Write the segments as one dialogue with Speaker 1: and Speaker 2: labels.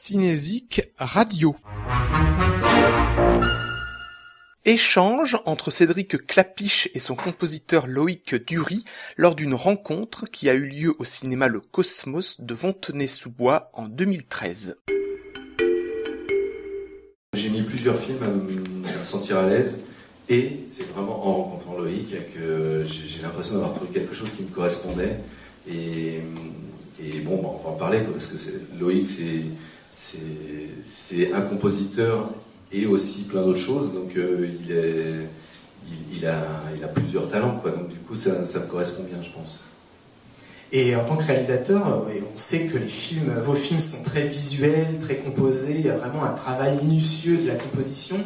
Speaker 1: Cinésique Radio. Échange entre Cédric Clapiche et son compositeur Loïc Dury lors d'une rencontre qui a eu lieu au cinéma Le Cosmos de Fontenay-sous-Bois en 2013.
Speaker 2: J'ai mis plusieurs films à me sentir à l'aise et c'est vraiment en rencontrant Loïc que j'ai l'impression d'avoir trouvé quelque chose qui me correspondait. Et, bon, bah, on va en parler parce que Loïc, c'est un compositeur et aussi plein d'autres choses. Donc euh, il, a, plusieurs talents. Donc du coup, ça, me correspond bien, je pense.
Speaker 3: Et en tant que réalisateur, euh, on sait que vos films sont très visuels, très composés, il y a vraiment un travail minutieux de la composition.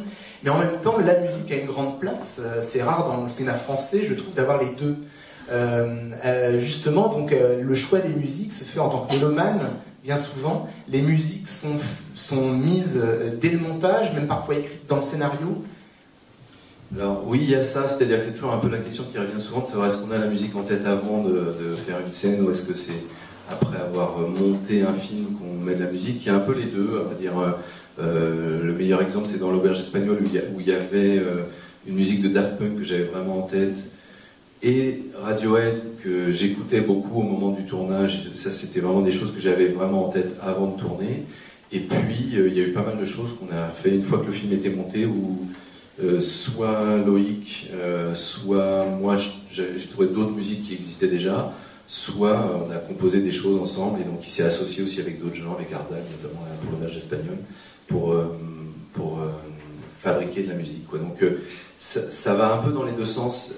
Speaker 3: Mais en même temps, la musique a une grande place. Euh, c'est rare dans le cinéma français, je trouve, d'avoir les deux. Justement, donc le choix des musiques se fait en tant que mélomane, bien souvent. Les musiques sont, sont mises dès le montage, même parfois écrites dans le scénario.
Speaker 2: Alors oui, il y a ça, c'est-à-dire que c'est toujours un peu la question qui revient souvent de savoir est-ce qu'on a la musique en tête avant de, faire une scène ou est-ce que c'est après avoir monté un film qu'on met de la musique. Il y a un peu les deux, va dire. Euh, le meilleur exemple, c'est dans l'auberge espagnole où il y, avait euh, une musique de Daft Punk que j'avais vraiment en tête et Radiohead que j'écoutais beaucoup au moment du tournage. Ça, c'était vraiment des choses que j'avais vraiment en tête avant de tourner. Et puis, euh, il y a eu pas mal de choses qu'on a fait une fois que le film était monté où euh, soit Loïc, euh, soit moi, j'ai trouvé d'autres musiques qui existaient déjà, soit on a composé des choses ensemble, et donc il s'est associé aussi avec d'autres gens, avec Ardal, notamment pour le espagnol, pour, pour fabriquer de la musique. Donc ça, va un peu dans les deux sens.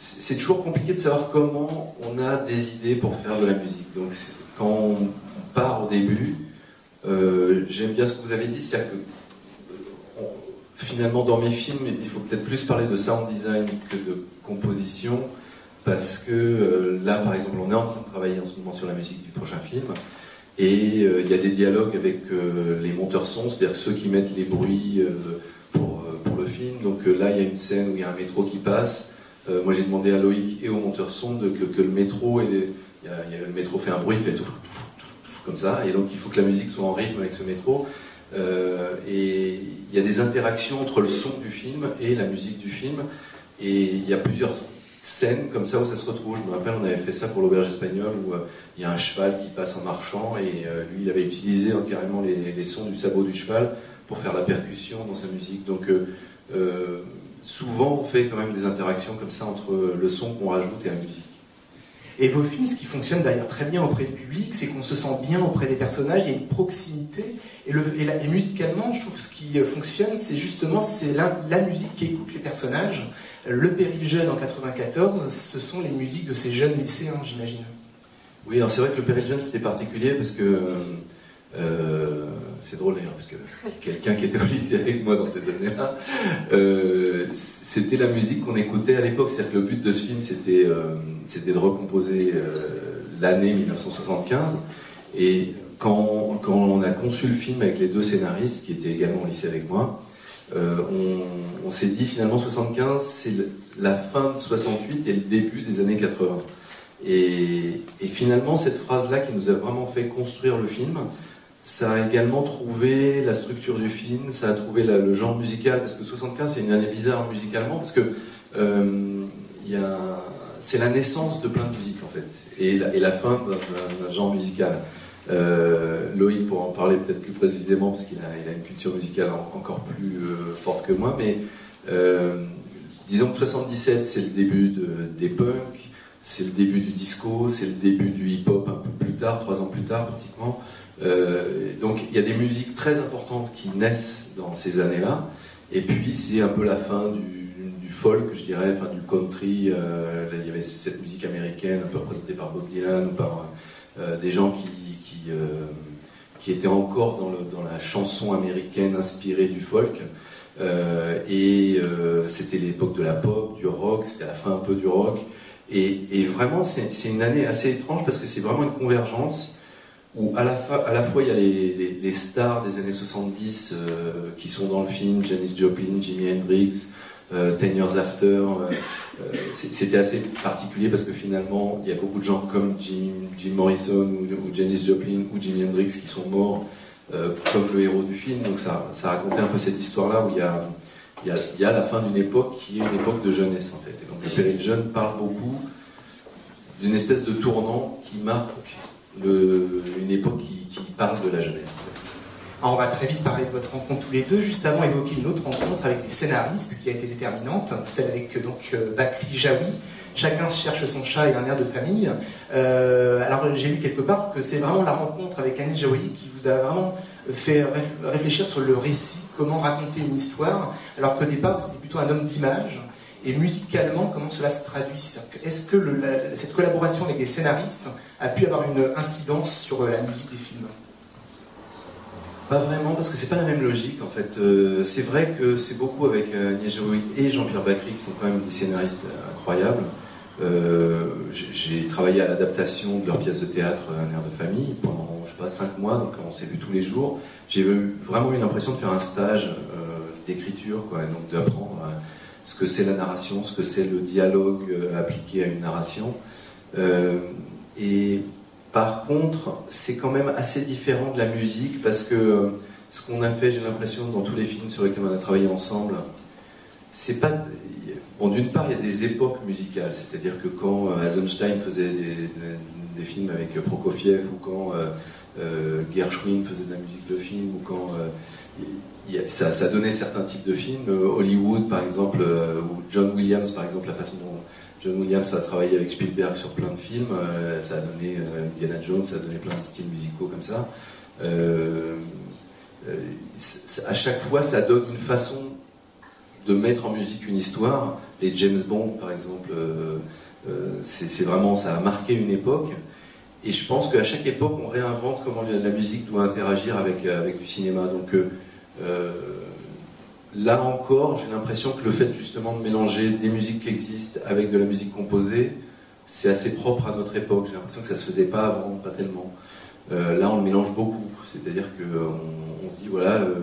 Speaker 2: C'est toujours compliqué de savoir comment on a des idées pour faire de la musique. Donc quand on part au début, j'aime bien ce que vous avez dit, c'est-à-dire que finalement, dans mes films, il faut peut-être plus parler de sound design que de composition, parce que euh, là, par exemple, on est en train de travailler en ce moment sur la musique du prochain film, et euh, il y a des dialogues avec euh, les monteurs son, c'est-à-dire ceux qui mettent les bruits pour, le film. Donc là, il y a une scène où il y a un métro qui passe. Moi, j'ai demandé à Loïc et au monteur son de, que, le métro, et le métro fait un bruit, il fait tout, comme ça, et donc il faut que la musique soit en rythme avec ce métro. Euh, et il y a des interactions entre le son du film et la musique du film. Et il y a plusieurs scènes comme ça où ça se retrouve. Je me rappelle, on avait fait ça pour l'auberge espagnole où euh, il y a un cheval qui passe en marchant et euh, lui, il avait utilisé hein, carrément les, sons du sabot du cheval pour faire la percussion dans sa musique. Donc souvent, on fait quand même des interactions comme ça entre le son qu'on rajoute et la musique.
Speaker 3: Et vos films, ce qui fonctionne d'ailleurs très bien auprès du public, c'est qu'on se sent bien auprès des personnages, il y a une proximité. Et, le, et, musicalement, je trouve ce qui fonctionne, c'est justement c'est la, la, musique qui écoute les personnages. Le Péril Jeune en 94, ce sont les musiques de ces jeunes lycéens, j'imagine.
Speaker 2: Oui, alors c'est vrai que le Péril Jeune c'était particulier parce que euh, c'est drôle d'ailleurs, parce que quelqu'un qui était au lycée avec moi dans cette année-là, euh, c'était la musique qu'on écoutait à l'époque. C'est-à-dire que le but de ce film, c'était euh, de recomposer l'année 1975. Et quand, on a conçu le film avec les deux scénaristes, qui étaient également au lycée avec moi, on, s'est dit finalement 75, c'est la fin de 68 et le début des années 80. Et, et finalement, cette phrase-là qui nous a vraiment fait construire le film, ça a également trouvé la structure du film, ça a trouvé le genre musical, parce que 75 c'est une année bizarre musicalement, parce que euh, c'est la naissance de plein de musiques en fait, et la, fin d'un genre musical. Euh, Loïc pourra en parler peut-être plus précisément, parce qu'il a, une culture musicale encore plus euh, forte que moi, mais disons que 77 c'est le début des punks, c'est le début du disco, c'est le début du hip-hop un peu plus tard, trois ans plus tard pratiquement. Euh, donc il y a des musiques très importantes qui naissent dans ces années-là. Et puis c'est un peu la fin du, folk, je dirais, enfin du country. Euh, il y avait cette musique américaine un peu représentée par Bob Dylan ou par euh, des gens qui, étaient encore dans, la chanson américaine inspirée du folk. et c'était l'époque de la pop, du rock, c'était la fin un peu du rock. Et vraiment, c'est une année assez étrange parce que c'est vraiment une convergence où à la, fois il y a les, stars des années 70 euh, qui sont dans le film, Janis Joplin, Jimi Hendrix, Ten Years After. C'était assez particulier parce que finalement, il y a beaucoup de gens comme Jim, Morrison ou, ou Janis Joplin ou Jimi Hendrix qui sont morts comme le héros du film. Donc ça, ça racontait un peu cette histoire-là où il y a il y, a, la fin d'une époque qui est une époque de jeunesse en fait. Et donc le péril jeune parle beaucoup d'une espèce de tournant qui marque une époque qui, parle de la jeunesse.
Speaker 3: Alors on va très vite parler de votre rencontre tous les deux. Juste avant, évoquer une autre rencontre avec les scénaristes qui a été déterminante, celle avec donc euh, Bakri Jaoui. Chacun cherche son chat et un air de famille. Euh, alors j'ai lu quelque part que c'est vraiment la rencontre avec Anis Jaoui qui vous a vraiment fait réfléchir sur le récit, comment raconter une histoire, alors qu'au départ vous étiez plutôt un homme d'image et musicalement, comment cela se traduit? Est-ce que cette collaboration avec les scénaristes a pu avoir une incidence sur euh, la musique des films?
Speaker 2: Pas vraiment, parce que c'est pas la même logique en fait. Euh, c'est vrai que c'est beaucoup avec euh, Agnès et Jean-Pierre Bacry, qui sont quand même des scénaristes incroyables. j'ai travaillé à l'adaptation de leur pièce de théâtre Un air de famille pendant, je sais pas, cinq mois, donc on s'est vu tous les jours. J'ai vraiment eu l'impression de faire un stage d'écriture, donc d'apprendre ce que c'est la narration, ce que c'est le dialogue euh, appliqué à une narration. Euh, et par contre, c'est quand même assez différent de la musique parce que euh, ce qu'on a fait, j'ai l'impression, dans tous les films sur lesquels on a travaillé ensemble, c'est pas. Bon, d'une part, il y a des époques musicales, c'est-à-dire que quand Eisenstein faisait des, films avec Prokofiev ou quand Gershwin faisait de la musique de film ou quand ça, donnait certains types de films. Euh, Hollywood, par exemple, euh, ou John Williams, par exemple, la façon dont John Williams a travaillé avec Spielberg sur plein de films, euh, ça a donné Indiana Jones, ça a donné plein de styles musicaux comme ça. à chaque fois, ça donne une façon de mettre en musique une histoire. Les James Bond, par exemple, c'est vraiment, ça a marqué une époque. Et je pense qu'à chaque époque, on réinvente comment la musique doit interagir avec, avec du cinéma. Donc, euh, là encore, j'ai l'impression que le fait justement de mélanger des musiques qui existent avec de la musique composée, c'est assez propre à notre époque. J'ai l'impression que ça se faisait pas avant, pas tellement. Euh, là, on le mélange beaucoup. C'est-à-dire qu'on on se dit, voilà, euh,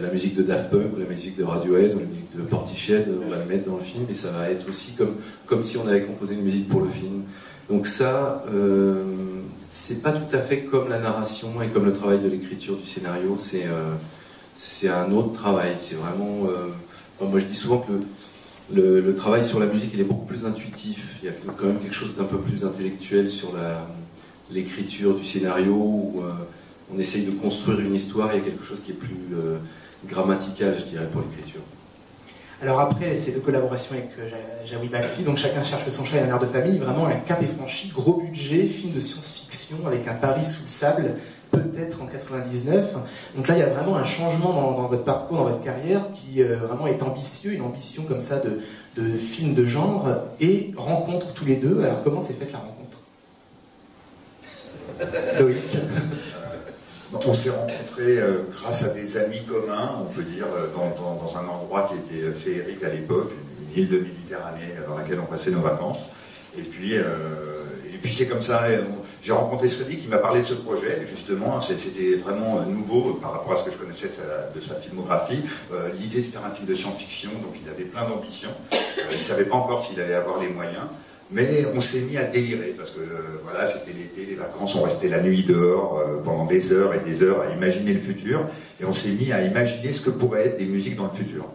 Speaker 2: la musique de Daft Punk, la musique de Radiohead, la musique de Portiched, on va la mettre dans le film, et ça va être aussi comme, comme si on avait composé une musique pour le film. Donc ça, c'est pas tout à fait comme la narration et comme le travail de l'écriture du scénario. C'est c'est un autre travail. C'est vraiment. Euh, moi, je dis souvent que le, travail sur la musique, il est beaucoup plus intuitif. Il y a quand même quelque chose d'un peu plus intellectuel sur l'écriture du scénario, où euh, on essaye de construire une histoire. Il y a quelque chose qui est plus euh, grammatical, je dirais, pour l'écriture.
Speaker 3: Alors après ces deux collaborations avec Jaoui Bakri, donc chacun cherche son chat et un air de famille, vraiment un cap est franchi, gros budget, film de science-fiction avec un Paris sous le sable, peut-être en 99. Donc là, il y a vraiment un changement dans, votre parcours, dans votre carrière, qui euh, vraiment est ambitieux, une ambition comme ça de, de film de genre, et rencontre tous les deux. Alors comment s'est faite la rencontre?
Speaker 4: Loïc? On s'est rencontrés euh, grâce à des amis communs, on peut dire, euh, dans, dans, un endroit qui était féerique à l'époque, une île de Méditerranée dans laquelle on passait nos vacances. Et puis, puis c'est comme ça, j'ai rencontré Sredi qui m'a parlé de ce projet, justement, c'était vraiment euh, nouveau par rapport à ce que je connaissais de sa, filmographie. Euh, l'idée de faire un film de science-fiction, donc il avait plein d'ambitions. Euh, il ne savait pas encore s'il allait avoir les moyens. Mais on s'est mis à délirer parce que voilà, c'était l'été, les vacances, on restait la nuit dehors pendant des heures et des heures à imaginer le futur et on s'est mis à imaginer ce que pourraient être des musiques dans le futur.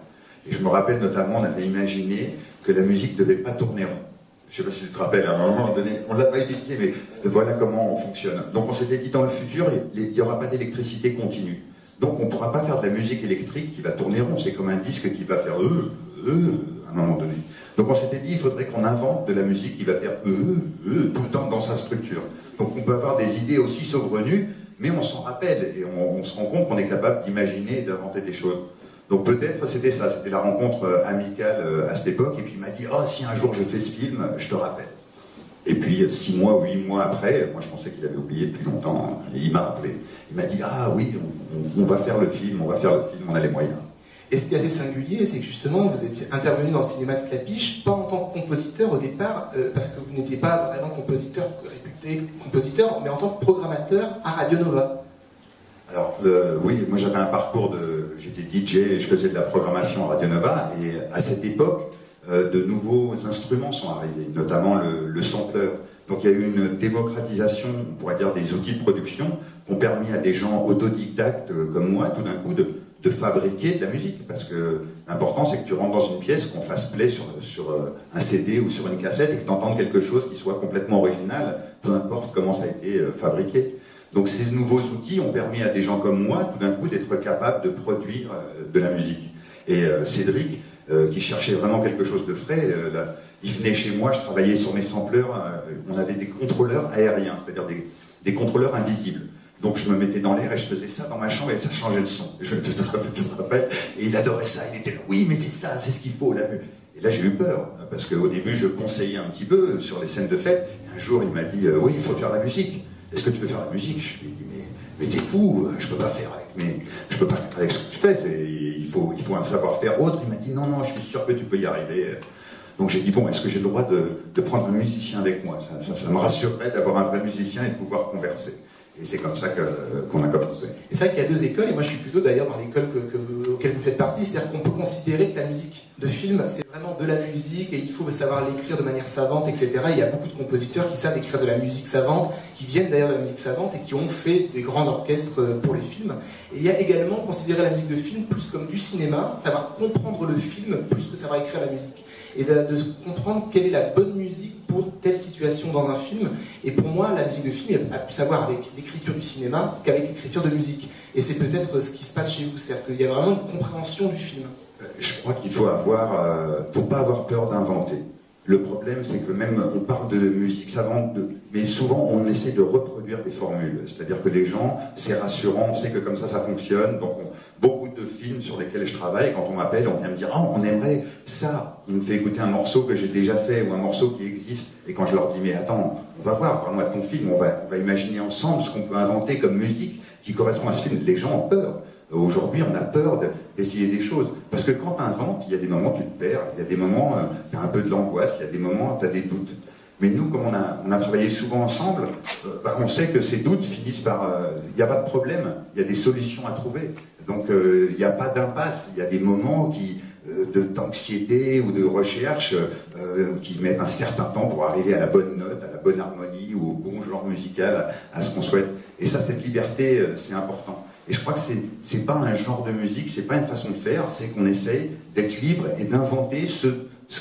Speaker 4: Et je me rappelle notamment, on avait imaginé que la musique ne devait pas tourner rond. Je ne sais pas si tu te rappelles, à un moment donné, on ne l'a pas édité, mais voilà comment on fonctionne. Donc on s'était dit, dans le futur, il n'y aura pas d'électricité continue. Donc on ne pourra pas faire de la musique électrique qui va tourner rond. C'est comme un disque qui va faire euh, euh, à un moment donné. Donc on s'était dit, il faudrait qu'on invente de la musique qui va faire euh, euh, tout le temps dans sa structure. Donc on peut avoir des idées aussi saugrenues, mais on s'en rappelle et on, on se rend compte qu'on est capable d'imaginer et d'inventer des choses. Donc peut-être c'était ça, c'était la rencontre euh, amicale euh, à cette époque, et puis il m'a dit, oh si un jour je fais ce film, je te rappelle. Et puis euh, six mois, huit mois après, moi je pensais qu'il avait oublié depuis longtemps, hein, et il m'a rappelé. Il m'a dit, ah oui, on, va faire le film, on va faire le film, on a les moyens.
Speaker 3: Et ce qui est assez singulier, c'est que justement, vous étiez intervenu dans le cinéma de Clapiche, pas en tant que compositeur au départ, parce que vous n'étiez pas vraiment compositeur réputé compositeur, mais en tant que programmateur à Radio Nova.
Speaker 4: Alors, euh, oui, moi j'avais un parcours de. J'étais DJ, je faisais de la programmation à Radio Nova, et à cette époque, euh, de nouveaux instruments sont arrivés, notamment le, le. Donc il y a eu une démocratisation, on pourrait dire, des outils de production qui ont permis à des gens autodidactes euh, comme moi, tout d'un coup, de, fabriquer de la musique. Parce que l'important, c'est que tu rentres dans une pièce, qu'on fasse play sur, un CD ou sur une cassette et que tu entendes quelque chose qui soit complètement original, peu importe comment ça a été fabriqué. Donc ces nouveaux outils ont permis à des gens comme moi, tout d'un coup, d'être capables de produire de la musique. Et Cédric, qui cherchait vraiment quelque chose de frais, il venait chez moi, je travaillais sur mes sampleurs, on avait des contrôleurs aériens, c'est-à-dire des, contrôleurs invisibles. Donc je me mettais dans l'air et je faisais ça dans ma chambre et ça changeait le son. Je te, rappelle, Et il adorait ça. Il était là, oui, mais c'est ça, c'est ce qu'il faut. Là. Et là j'ai eu peur parce qu'au début je conseillais un petit peu sur les scènes de fête. Et un jour il m'a dit, oui, il faut faire la musique. Est-ce que tu veux faire la musique? Je lui ai dit, mais, mais t'es fou, je peux pas faire avec, mais je peux pas faire avec ce que tu fais. Il faut, il faut un savoir-faire autre. Il m'a dit, non, non, je suis sûr que tu peux y arriver. Donc j'ai dit, bon, est-ce que j'ai le droit de, prendre un musicien avec moi? Ça, ça me rassurerait d'avoir un vrai musicien et de pouvoir converser. Et c'est comme ça qu'on a commencé.
Speaker 3: Et c'est vrai qu'il y a deux écoles, et moi je suis plutôt d'ailleurs dans l'école que, auquel vous faites partie, c'est-à-dire qu'on peut considérer que la musique de film, c'est vraiment de la musique, et il faut savoir l'écrire de manière savante, etc. il y a beaucoup de compositeurs qui savent écrire de la musique savante, qui viennent d'ailleurs de la musique savante, et qui ont fait des grands orchestres pour les films. Et il y a également considérer la musique de film plus comme du cinéma, savoir comprendre le film plus que savoir écrire la musique et de, comprendre quelle est la bonne musique pour situation dans un film. Et pour moi, la musique de film a plus à voir avec l'écriture du cinéma qu'avec l'écriture de musique. Et c'est peut-être ce qui se passe chez vous, c'est-à-dire qu'il y a vraiment une compréhension du film.
Speaker 4: Euh, je crois qu'il faut avoir, euh, faut pas avoir peur d'inventer. Le problème, c'est que même on parle de musique savante, mais souvent on essaie de reproduire des formules. C'est-à-dire que les gens, c'est rassurant, on sait que comme ça, ça fonctionne. Donc beaucoup de films sur lesquels je travaille, quand on m'appelle, on vient me dire oh, on aimerait ça. On me fait écouter un morceau que j'ai déjà fait ou un morceau qui existe. Et quand je leur dis mais attends, on va voir, parle-moi de ton film, on va, imaginer ensemble ce qu'on peut inventer comme musique qui correspond à ce film. Les gens ont peur. Aujourd'hui, on a peur d'essayer des choses. Parce que quand tu inventes, il y a des moments où tu te perds, il y a des moments où tu as un peu de l'angoisse, il y a des moments où tu as des doutes. Mais nous, comme on a, travaillé souvent ensemble, euh, bah, on sait que ces doutes finissent par... Euh, il n'y a pas de problème, il y a des solutions à trouver. Donc euh, il n'y a pas d'impasse, il y a des moments qui d'anxiété ou de recherche qui mettent un certain temps pour arriver à la bonne note, à la bonne harmonie ou au bon genre musical, à ce qu'on souhaite. Et ça, cette liberté, c'est important. Et je crois que c'est, c'est pas un genre de musique, c'est pas une façon de faire, c'est qu'on essaye d'être libre et d'inventer ce,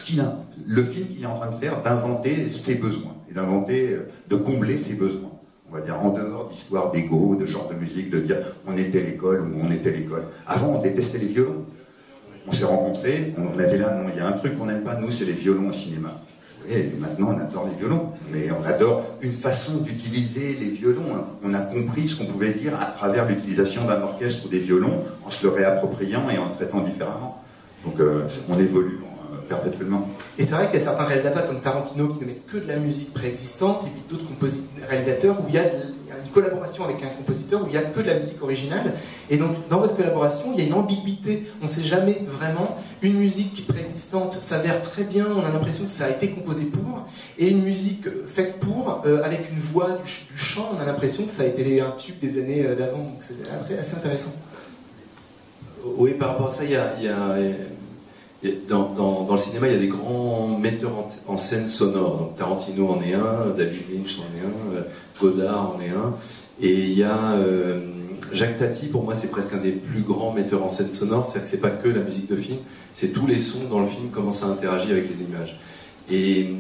Speaker 4: qu'il a, le film qu'il est en train de faire, d'inventer ses besoins et d'inventer, euh, de combler ses besoins. On va dire en dehors d'histoire d'ego, de genre de musique, de dire on était l'école ou on était l'école. Avant, on détestait les violons. On s'est rencontrés, on avait là, non, il y a un truc qu'on n'aime pas, nous, c'est les violons au cinéma. Et maintenant, on adore les violons, mais on adore une façon d'utiliser les violons. On a compris ce qu'on pouvait dire à travers l'utilisation d'un orchestre ou des violons, en se le réappropriant et en traitant différemment. Donc, euh, on évolue perpétuellement.
Speaker 3: Et c'est vrai qu'il y a certains réalisateurs comme Tarantino qui ne mettent que de la musique préexistante, et puis d'autres réalisateurs où il y a une collaboration avec un compositeur où il n'y a que de la musique originale. Et donc, dans votre collaboration, il y a une ambiguïté. On ne sait jamais vraiment. Une musique préexistante s'avère très bien, on a l'impression que ça a été composé pour. Et une musique faite pour, euh, avec une voix, du, chant, on a l'impression que ça a été un tube des années euh, d'avant. Donc, c'est assez intéressant.
Speaker 2: Oui, par rapport à ça, il y a, dans, le cinéma, il y a des grands metteurs en, scène sonores. Tarantino en est un, David Lynch en est un, euh, Godard en est un. Et il y a euh, Jacques Tati, pour moi, c'est presque un des plus grands metteurs en scène sonore. C'est-à-dire que c'est pas que la musique de film, c'est tous les sons dans le film, comment ça interagit avec les images. Et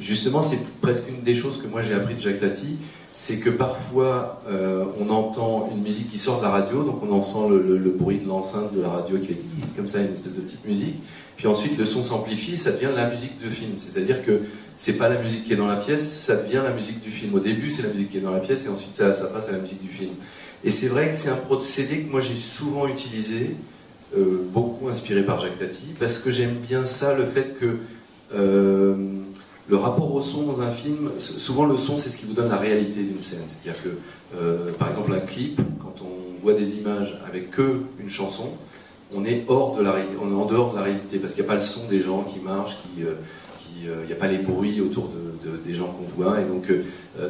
Speaker 2: justement, c'est presque une des choses que moi j'ai appris de Jacques Tati, c'est que parfois euh, on entend une musique qui sort de la radio, donc on entend le, le, bruit de l'enceinte de la radio qui est comme ça, une espèce de petite musique. Puis ensuite le son s'amplifie, ça devient la musique de film. C'est-à-dire que c'est pas la musique qui est dans la pièce, ça devient la musique du film. Au début, c'est la musique qui est dans la pièce et ensuite ça, ça passe à la musique du film. Et c'est vrai que c'est un procédé que moi j'ai souvent utilisé, euh, beaucoup inspiré par Jacques Tati, parce que j'aime bien ça, le fait que euh, le rapport au son dans un film, souvent le son c'est ce qui vous donne la réalité d'une scène. C'est-à-dire que, euh, par exemple, un clip, quand on voit des images avec que une chanson, on est hors de la, on est en dehors de la réalité parce qu'il n'y a pas le son des gens qui marchent, qui, euh, euh, il n'y a pas les bruits autour de, des gens qu'on voit et donc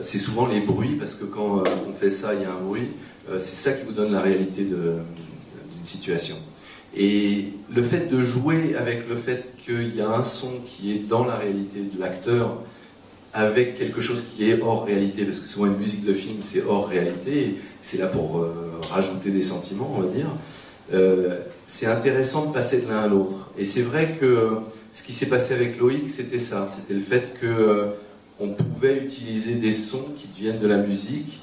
Speaker 2: c'est souvent les bruits parce que quand on fait ça, il y a un bruit. c'est ça qui vous donne la réalité d'une situation. Et le fait de jouer avec le fait qu'il y a un son qui est dans la réalité de l'acteur, avec quelque chose qui est hors réalité, parce que souvent une musique de film c'est hors réalité, c'est là pour euh, rajouter des sentiments, on va dire. Euh, c'est intéressant de passer de l'un à l'autre. Et c'est vrai que ce qui s'est passé avec Loïc, c'était ça. C'était le fait que euh, on pouvait utiliser des sons qui viennent de la musique.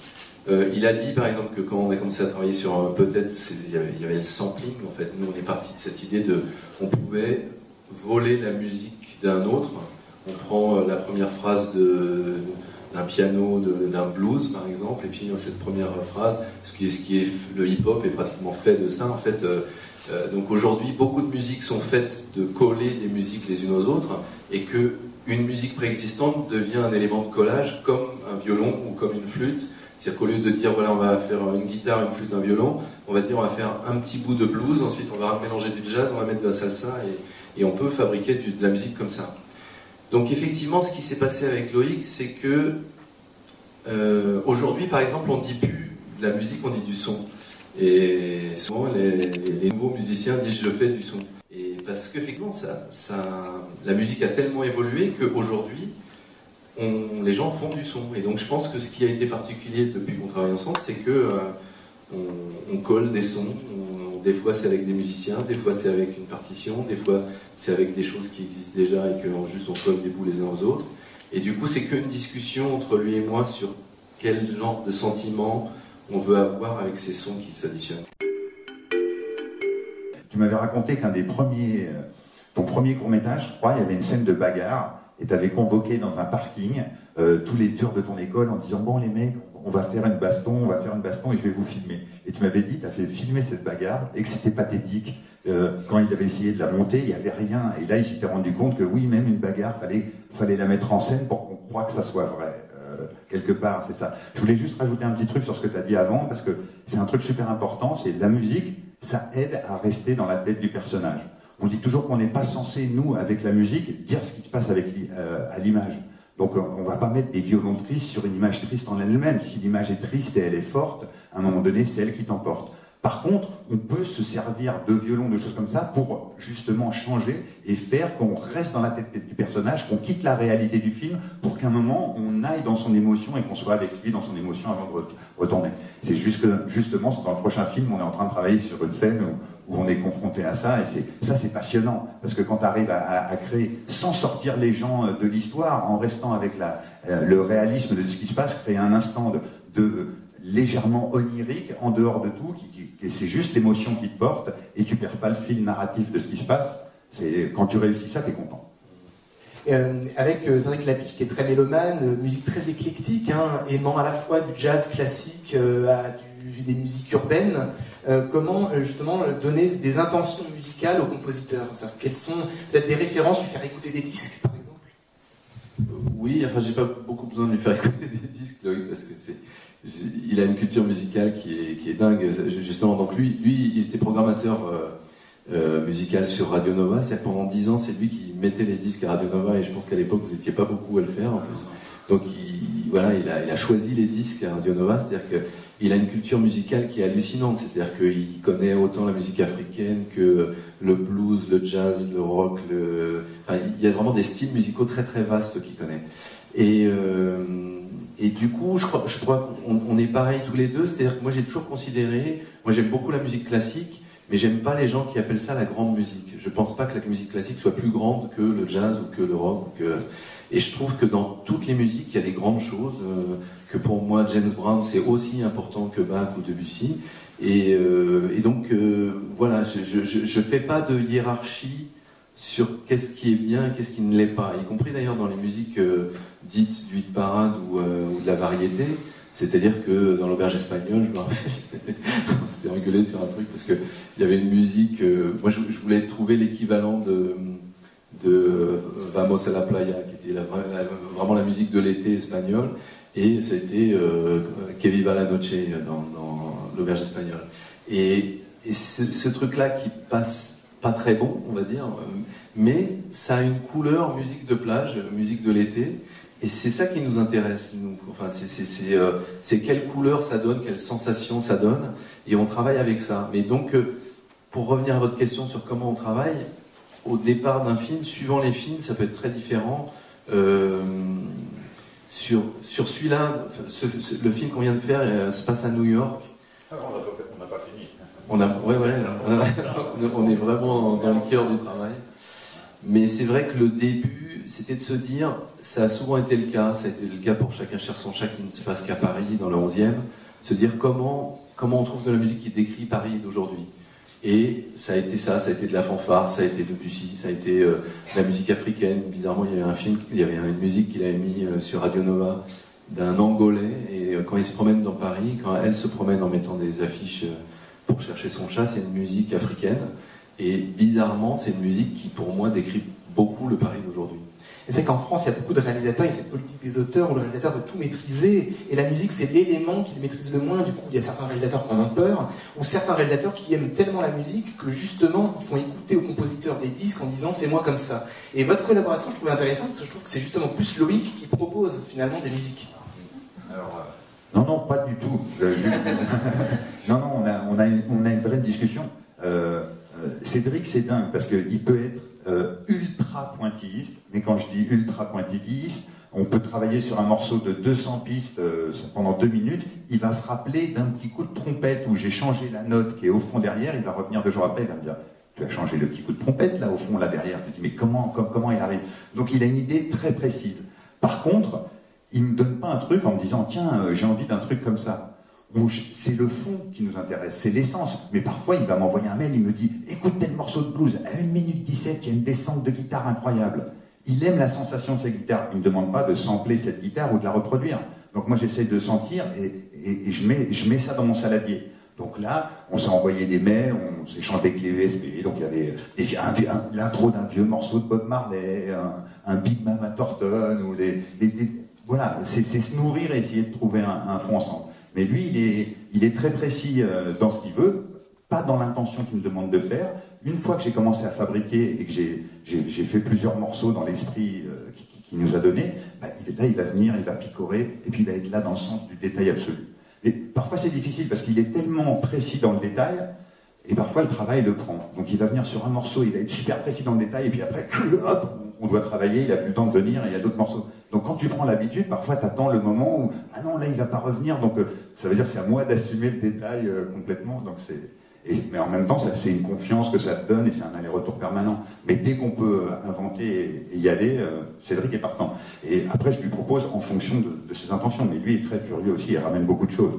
Speaker 2: Il a dit par exemple que quand on a commencé à travailler sur peut-être il y, avait, le sampling en fait. Nous on est parti de cette idée de on pouvait voler la musique d'un autre on prend euh, la première phrase d'un piano, d'un blues par exemple, et puis cette première phrase, ce qui est, le hip-hop est pratiquement fait de ça en fait. Euh, euh, donc aujourd'hui, beaucoup de musiques sont faites de coller des musiques les unes aux autres, et que une musique préexistante devient un élément de collage comme un violon ou comme une flûte. C'est-à-dire qu'au lieu de dire voilà on va faire une guitare, une flûte, un violon, on va dire on va faire un petit bout de blues, ensuite on va mélanger du jazz, on va mettre de la salsa et, on peut fabriquer de la musique comme ça. Donc effectivement, ce qui s'est passé avec Loïc, c'est que euh, aujourd'hui, par exemple, on dit plus de la musique, on dit du son. Et souvent, les, nouveaux musiciens disent je fais du son. Et parce qu'effectivement, ça, la musique a tellement évolué qu'aujourd'hui, les gens font du son. Et donc, je pense que ce qui a été particulier depuis qu'on travaille ensemble, c'est que euh, on, colle des sons, des fois c'est avec des musiciens, des fois c'est avec une partition, des fois c'est avec des choses qui existent déjà et que juste on colle des bouts les uns aux autres. Et du coup c'est qu'une discussion entre lui et moi sur quel genre de sentiment on veut avoir avec ces sons qui s'additionnent.
Speaker 4: Tu m'avais raconté qu'un des premiers, euh, ton premier court métrage, je crois, il y avait une scène de bagarre et tu avais convoqué dans un parking euh, tous les tours de ton école en disant bon les mecs, on va faire une baston, on va faire une baston et je vais vous filmer. Et tu m'avais dit, tu as fait filmer cette bagarre et que c'était pathétique. Euh, quand il avait essayé de la monter, il n'y avait rien. Et là, il s'était rendu compte que oui, même une bagarre, fallait, fallait la mettre en scène pour qu'on croit que ça soit vrai. Euh, quelque part, c'est ça. Je voulais juste rajouter un petit truc sur ce que tu as dit avant, parce que c'est un truc super important, c'est la musique, ça aide à rester dans la tête du personnage. On dit toujours qu'on n'est pas censé, nous, avec la musique, dire ce qui se passe euh, à l'image. Donc on ne va pas mettre des violons tristes sur une image triste en elle-même. Si l'image est triste et elle est forte, à un moment donné, c'est elle qui t'emporte. Par contre, on peut se servir de violon, de choses comme ça, pour justement changer et faire qu'on reste dans la tête du personnage, qu'on quitte la réalité du film, pour qu'à un moment, on aille dans son émotion et qu'on soit avec lui dans son émotion avant de retourner. C'est juste justement, dans le prochain film, on est en train de travailler sur une scène où, on est confronté à ça, et c'est, ça c'est passionnant, parce que quand tu arrives à, créer, sans sortir les gens euh, de l'histoire, en restant avec euh, le réalisme de ce qui se passe, créer un instant de, légèrement onirique, en dehors de tout, qui c'est juste l'émotion qui te porte et tu perds pas le fil narratif de ce qui se passe. C'est quand tu réussis ça, tu es content.
Speaker 3: Euh, avec euh, Lapiche qui est très mélomane, musique très éclectique, hein, aimant à la fois du jazz classique à des musiques urbaines. Comment justement donner des intentions musicales aux compositeurs Quelles sont peut-être des références, lui faire écouter des disques par exemple
Speaker 2: Oui, enfin j'ai pas beaucoup besoin de lui faire écouter des disques, parce que c'est il a une culture musicale qui est, qui est dingue, justement. Donc lui, lui, il était programmateur euh, euh musical sur Radio Nova. C'est-à-dire pendant dix ans, c'est lui qui mettait les disques à Radio Nova, et je pense qu'à l'époque, vous n'étiez pas beaucoup à le faire en plus. Donc il, voilà, il a, il a choisi les disques à Radio Nova, c'est-à-dire que il a une culture musicale qui est hallucinante, c'est-à-dire qu'il connaît autant la musique africaine que le blues, le jazz, le rock, le... Enfin, il y a vraiment des styles musicaux très très vastes qu'il connaît. Et euh, et du coup, je crois, je crois qu'on on est pareil tous les deux. C'est-à-dire que moi, j'ai toujours considéré, moi, j'aime beaucoup la musique classique, mais j'aime pas les gens qui appellent ça la grande musique. Je pense pas que la musique classique soit plus grande que le jazz ou que le rock. que... Et je trouve que dans toutes les musiques, il y a des grandes choses. Euh, que pour moi, James Brown, c'est aussi important que Bach ou Debussy. Et, euh, donc, euh, voilà, je, je, fais pas de hiérarchie sur qu'est-ce qui est bien et qu'est-ce qui ne l'est pas, y compris d'ailleurs dans les musiques dites du hit parade ou, de la variété. C'est-à-dire que dans l'auberge espagnole, je me rappelle, on s'était rigolé sur un truc parce qu'il y avait une musique. Moi, je, voulais trouver l'équivalent de, de Vamos a la playa, qui était vraiment la musique de l'été espagnol, et c'était euh, Que viva la noche dans, l'auberge espagnole. Et, ce truc-là qui passe pas très bon, on va dire, mais ça a une couleur musique de plage, musique de l'été, Et c'est ça qui nous intéresse, nous. Enfin, c'est euh, quelle couleur ça donne, quelle sensation ça donne, et on travaille avec ça. Mais donc, euh, pour revenir à votre question sur comment on travaille, au départ d'un film, suivant les films, ça peut être très différent. Euh, sur, sur celui-là, le film qu'on vient de faire euh, se passe à New York.
Speaker 4: Ah, on n'a pas fini.
Speaker 2: On, a, ouais, ouais, on est vraiment dans le cœur du travail. Mais c'est vrai que le début, c'était de se dire, ça a souvent été le cas, ça a été le cas pour chacun cher son chat qui ne se passe qu'à Paris, dans le 11e, se dire comment, comment on trouve de la musique qui décrit Paris d'aujourd'hui. Et ça a été ça, ça a été de la fanfare, ça a été de Bussy, ça a été euh, de la musique africaine. Bizarrement, il y avait un film, il y avait une musique qu'il avait mis euh, sur Radio Nova d'un Angolais. Et euh, quand il se promène dans Paris, quand elle se promène en mettant des affiches pour chercher son chat, c'est une musique africaine. Et bizarrement, c'est une musique qui, pour moi, décrit beaucoup le Paris d'aujourd'hui.
Speaker 3: Et c'est qu'en France, il y a beaucoup de réalisateurs, il y a cette politique des auteurs où le réalisateur veut tout maîtriser, et la musique, c'est l'élément qu'il maîtrise le moins. Du coup, il y a certains réalisateurs qui en ont peur, ou certains réalisateurs qui aiment tellement la musique que justement, ils font écouter aux compositeurs des disques en disant fais-moi comme ça. Et votre collaboration, je trouve intéressante, parce que je trouve que c'est justement plus Loïc qui propose finalement des musiques.
Speaker 4: Alors, euh, non, non, pas du tout. Euh, non, non, on a, on, a une, on a une vraie discussion. Euh, Cédric, c'est dingue, parce qu'il peut être euh, ultra pointilliste, mais quand je dis ultra pointilliste, on peut travailler sur un morceau de 200 pistes euh, pendant deux minutes, il va se rappeler d'un petit coup de trompette où j'ai changé la note qui est au fond derrière, il va revenir deux jours après, il va me dire tu as changé le petit coup de trompette là au fond là derrière. Tu dis mais comment, comment il arrive? Donc il a une idée très précise. Par contre, il ne me donne pas un truc en me disant tiens euh, j'ai envie d'un truc comme ça c'est le fond qui nous intéresse, c'est l'essence. Mais parfois, il va m'envoyer un mail, il me dit Écoute tel morceau de blues, à 1 minute 17, il y a une descente de guitare incroyable. Il aime la sensation de cette guitare. Il ne me demande pas de sampler cette guitare ou de la reproduire. Donc moi, j'essaie de sentir et, je, mets, ça dans mon saladier. Donc là, on s'est envoyé des mails, on s'échange des clés USB. Donc il y avait l'intro d'un vieux morceau de Bob Marley, un, Big Mama Thornton, ou des, voilà, c'est se nourrir et essayer de trouver un fond ensemble. Mais lui, il est, il est très précis euh, dans ce qu'il veut, pas dans l'intention qu'il me demande de faire. Une fois que j'ai commencé à fabriquer et que j'ai fait plusieurs morceaux dans l'esprit euh, qu'il nous a donné, bah, là, il va venir, il va picorer, et puis il va être là dans le sens du détail absolu. Et parfois, c'est difficile parce qu'il est tellement précis dans le détail, et parfois le travail le prend. Donc il va venir sur un morceau, il va être super précis dans le détail, et puis après, hop, on doit travailler, il n'a plus le temps de venir, et il y a d'autres morceaux. Donc quand tu prends l'habitude, parfois tu attends le moment où ah non là il va pas revenir, donc euh, ça veut dire c'est à moi d'assumer le détail euh, complètement. Donc c'est mais en même temps c'est une confiance que ça te donne et c'est un aller-retour permanent. Mais dès qu'on peut inventer et y aller, euh, Cédric est partant. Et après je lui propose en fonction de, de ses intentions. Mais lui est très curieux aussi, il ramène beaucoup de choses.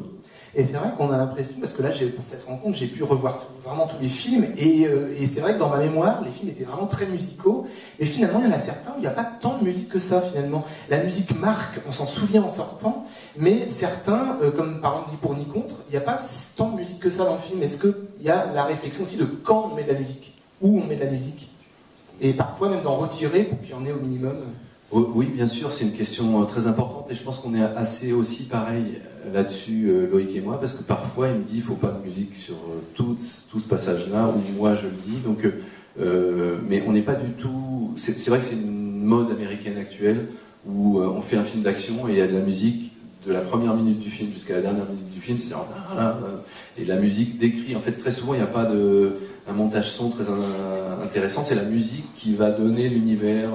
Speaker 3: Et c'est vrai qu'on a l'impression, parce que là, pour cette rencontre, j'ai pu revoir vraiment tous les films, euh, et, c'est vrai que dans ma mémoire, les films étaient vraiment très musicaux, mais finalement, il y en a certains où il n'y a pas tant de musique que ça, finalement. La musique marque, on s'en souvient en sortant, mais certains, euh, comme par exemple Ni pour ni contre, il n'y a pas tant de musique que ça dans le film. Est-ce qu'il y a la réflexion aussi de quand on met de la musique Où on met de la musique? Et parfois même d'en retirer pour qu'il y en ait au minimum
Speaker 2: oui, bien sûr, c'est une question euh, très importante et je pense qu'on est assez aussi pareil là-dessus, euh, Loïc et moi, parce que parfois il me dit il faut pas de musique sur euh, tout, ce passage-là, ou moi je le dis. Donc, mais on n'est pas du tout. C'est vrai que c'est une mode américaine actuelle où on fait un film d'action et il y a de la musique de la première minute du film jusqu'à la dernière minute du film, c'est genre ah, et la musique décrit. En fait, très souvent il n'y a pas de un montage son très intéressant, c'est la musique qui va donner l'univers.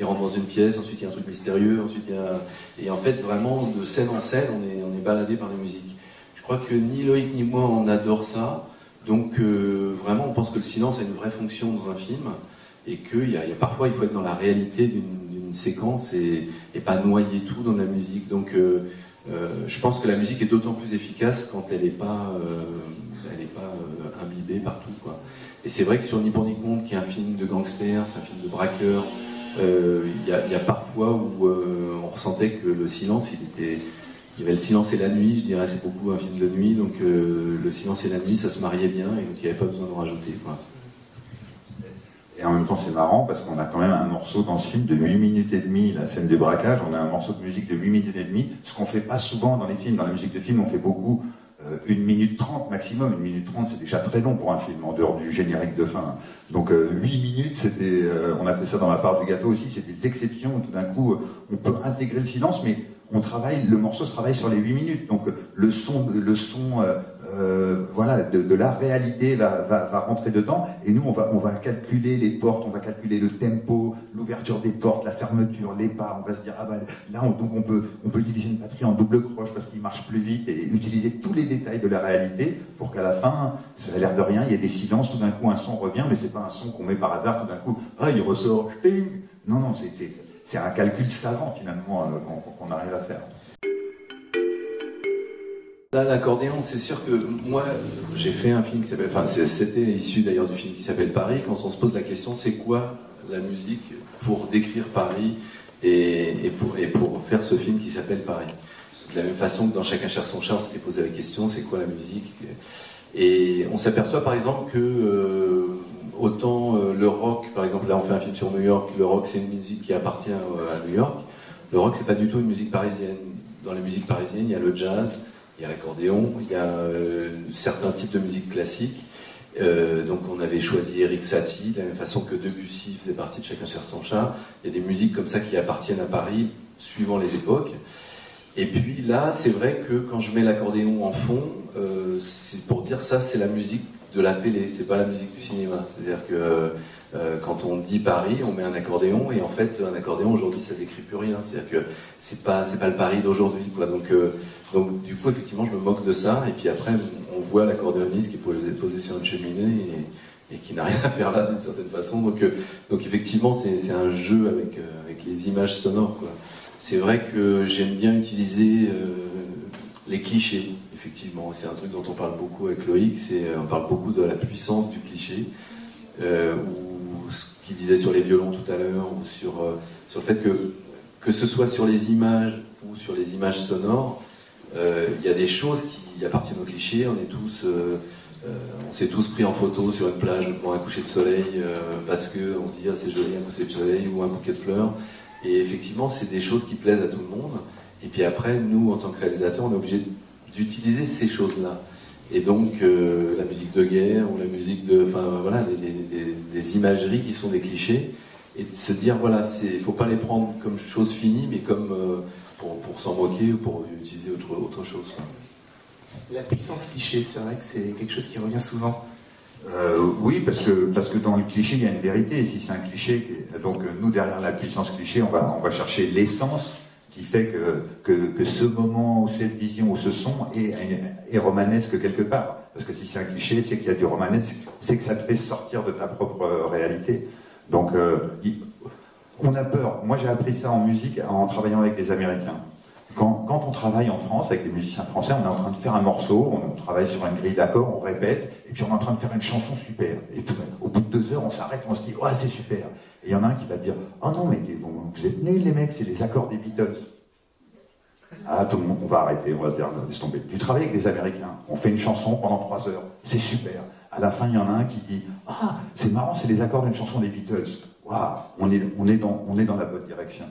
Speaker 2: Il rentre dans une pièce, ensuite il y a un truc mystérieux, ensuite il y a... Et en fait, vraiment, de scène en scène, on est, baladé par la musique. Je crois que ni Loïc ni moi, on adore ça. Donc euh, vraiment, on pense que le silence a une vraie fonction dans un film et qu'il y, parfois, il faut être dans la réalité d'une séquence et, pas noyer tout dans la musique. Donc euh, euh, je pense que la musique est d'autant plus efficace quand elle n'est pas, pas imbibée partout. Et c'est vrai que sur Ni pour qui est un film de gangster, c'est un film de braqueur, euh, il y, a parfois où euh, on ressentait que le silence, il était, il y avait le silence et la nuit, je dirais, c'est beaucoup un film de nuit, donc euh, le silence et la nuit, ça se mariait bien, et donc il n'y avait pas besoin de rajouter.
Speaker 4: Et en même temps, c'est marrant parce qu'on a quand même un morceau dans ce film de 8 minutes et demie, la scène du braquage, on a un morceau de musique de 8 minutes et demie, ce qu'on fait pas souvent dans les films. Dans la musique de film, on fait beaucoup une minute trente maximum. Une minute trente, c'est déjà très long pour un film, en dehors du générique de fin. Donc huit minutes, c'était, on a fait ça dans la part du gâteau aussi, c'est des exceptions où tout d'un coup, on peut intégrer le silence, mais on travaille, le morceau se travaille sur les 8 minutes. Donc le son, le son euh, euh, voilà, de, la réalité va, va, rentrer dedans. Et nous, on va, on va calculer les portes, on va calculer le tempo, l'ouverture des portes, la fermeture, les pas. On va se dire, ah bah là, on, donc on peut, on peut utiliser une batterie en double croche parce qu'il marche plus vite et utiliser tous les détails de la réalité pour qu'à la fin, ça a l'air de rien, il y a des silences, tout d'un coup un son revient, mais c'est pas un son qu'on met par hasard, tout d'un coup, ah, il ressort, non, non, c'est c'est un calcul savant finalement euh, qu'on arrive à faire.
Speaker 2: Là, l'accordéon, c'est sûr que moi, j'ai fait un film qui s'appelle. Enfin, c'était issu d'ailleurs du film qui s'appelle Paris. Quand on se pose la question, c'est quoi la musique pour décrire Paris et, pour, faire ce film qui s'appelle Paris? De la même façon que dans Chacun cherche son char, on s'était posé la question, c'est quoi la musique? Et on s'aperçoit par exemple que euh, autant euh, le rock, par exemple, là on fait un film sur New York, le rock c'est une musique qui appartient euh, à New York. Le rock c'est pas du tout une musique parisienne. Dans les musiques parisiennes, il y a le jazz, il y a l'accordéon, il y a euh, certains types de musique classique. donc on avait choisi Eric Satie, de la même façon que Debussy faisait partie de Chacun cherche son chat. Il y a des musiques comme ça qui appartiennent à Paris, suivant les époques. Et puis là, c'est vrai que quand je mets l'accordéon en fond, c'est pour dire ça, c'est la musique de la télé, c'est pas la musique du cinéma. C'est-à-dire que euh, quand on dit Paris, on met un accordéon et en fait un accordéon aujourd'hui ça décrit plus rien. C'est-à-dire que c'est pas c'est pas le Paris d'aujourd'hui quoi. Donc euh, donc du coup effectivement je me moque de ça et puis après on voit l'accordéoniste qui est posé, posé, sur une cheminée et, qui n'a rien à faire là d'une certaine façon. Donc euh, donc effectivement c'est un jeu avec avec les images sonores quoi. C'est vrai que j'aime bien utiliser les clichés effectivement. C'est un truc dont on parle beaucoup avec Loïc, c'est, euh, on parle beaucoup de la puissance du cliché, euh, ou ce qu'il disait sur les violons tout à l'heure, ou sur, euh, sur le fait que, que ce soit sur les images ou sur les images sonores, il y a des choses qui appartiennent au cliché, on est tous... on s'est tous pris en photo sur une plage pour un coucher de soleil parce que on se dit ah, c'est joli un coucher de soleil ou un bouquet de fleurs. Et effectivement, c'est des choses qui plaisent à tout le monde. Et puis après, nous, en tant que réalisateurs, on est obligé d'utiliser ces choses-là. Et donc euh, la musique de guerre ou la musique de, enfin voilà, des, imageries qui sont des clichés, et de se dire voilà, il faut pas les prendre comme chose finie, mais comme euh, pour, pour s'en moquer ou pour utiliser autre, autre chose.
Speaker 3: La puissance cliché, c'est vrai que c'est quelque chose qui revient souvent.
Speaker 4: Euh, oui, parce que, parce que dans le cliché, il y a une vérité. Et si c'est un cliché, donc nous, derrière la puissance cliché, on va, on va chercher l'essence qui fait que, que, ce moment ou cette vision ou ce son est, romanesque quelque part. Parce que si c'est un cliché, c'est qu'il y a du romanesque, c'est que ça te fait sortir de ta propre réalité. Donc, euh, on a peur. Moi, j'ai appris ça en musique en travaillant avec des Américains. Quand, on travaille en France avec des musiciens français, on est en train de faire un morceau, on travaille sur une grille d'accords, on répète, et puis on est en train de faire une chanson super. Et au bout de deux heures, on s'arrête, on se dit, ouais, c'est super. Il y en a un qui va dire Oh non, mais vous, êtes nuls, les mecs, c'est les accords des Beatles. Ah, tout le monde, on va arrêter, on va se dire Laisse tomber. Tu travailles avec des Américains, on fait une chanson pendant trois heures, c'est super. À la fin, il y en a un qui dit Ah, c'est marrant, c'est les accords d'une chanson des Beatles. Waouh, on est, on, est dans, on est dans la bonne direction.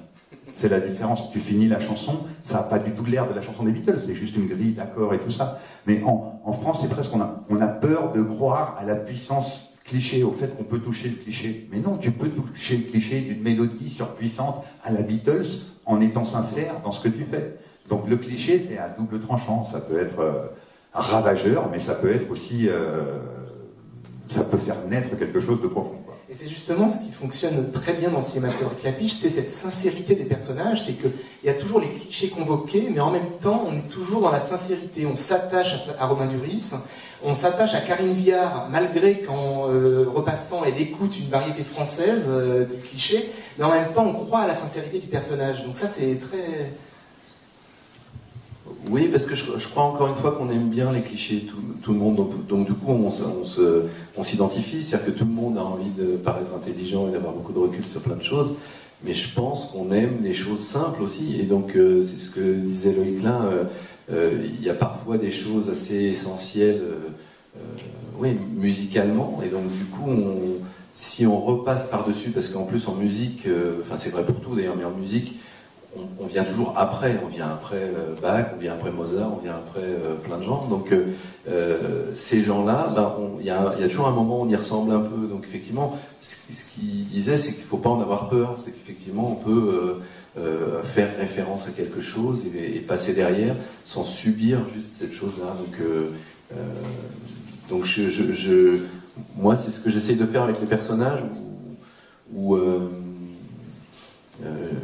Speaker 4: C'est la différence. Tu finis la chanson, ça n'a pas du tout l'air de la chanson des Beatles, c'est juste une grille d'accords et tout ça. Mais en, en France, c'est presque, on a, on a peur de croire à la puissance cliché, au fait qu'on peut toucher le cliché. Mais non, tu peux toucher le cliché d'une mélodie surpuissante à la Beatles en étant sincère dans ce que tu fais. Donc le cliché, c'est un double tranchant. Ça peut être euh, ravageur, mais ça peut être aussi... Euh, ça peut faire naître quelque chose de profond.
Speaker 3: Et c'est justement ce qui fonctionne très bien dans Cinémateur de Clapiche, c'est cette sincérité des personnages, c'est qu'il y a toujours les clichés convoqués, mais en même temps, on est toujours dans la sincérité. On s'attache à, Romain Duris, on s'attache à Karine Viard, malgré qu'en euh, repassant, elle écoute une variété française euh, de clichés, mais en même temps, on croit à la sincérité du personnage. Donc ça, c'est très...
Speaker 2: Oui, parce que je, crois encore une fois qu'on aime bien les clichés, tout, le monde. Donc, du coup, on, s'identifie, c'est-à-dire que tout le monde a envie de paraître intelligent et d'avoir beaucoup de recul sur plein de choses. Mais je pense qu'on aime les choses simples aussi. Et donc, euh, c'est ce que disait Loïc Klein. Euh, euh, il y a parfois des choses assez essentielles, oui, musicalement. Et donc, du coup, si on repasse par-dessus, parce qu'en plus, en musique, enfin, c'est vrai pour tout d'ailleurs, mais en musique, on, vient toujours après, on vient après euh, Bach, on vient après Mozart, on vient après euh, plein de gens. Donc euh, ces gens-là, ben, il y, a toujours un moment où on y ressemble un peu. Donc effectivement, ce, qu'il disait, c'est qu'il ne faut pas en avoir peur, c'est qu'effectivement on peut faire référence à quelque chose et, passer derrière sans subir juste cette chose-là. Donc, moi, c'est ce que j'essaye de faire avec les personnages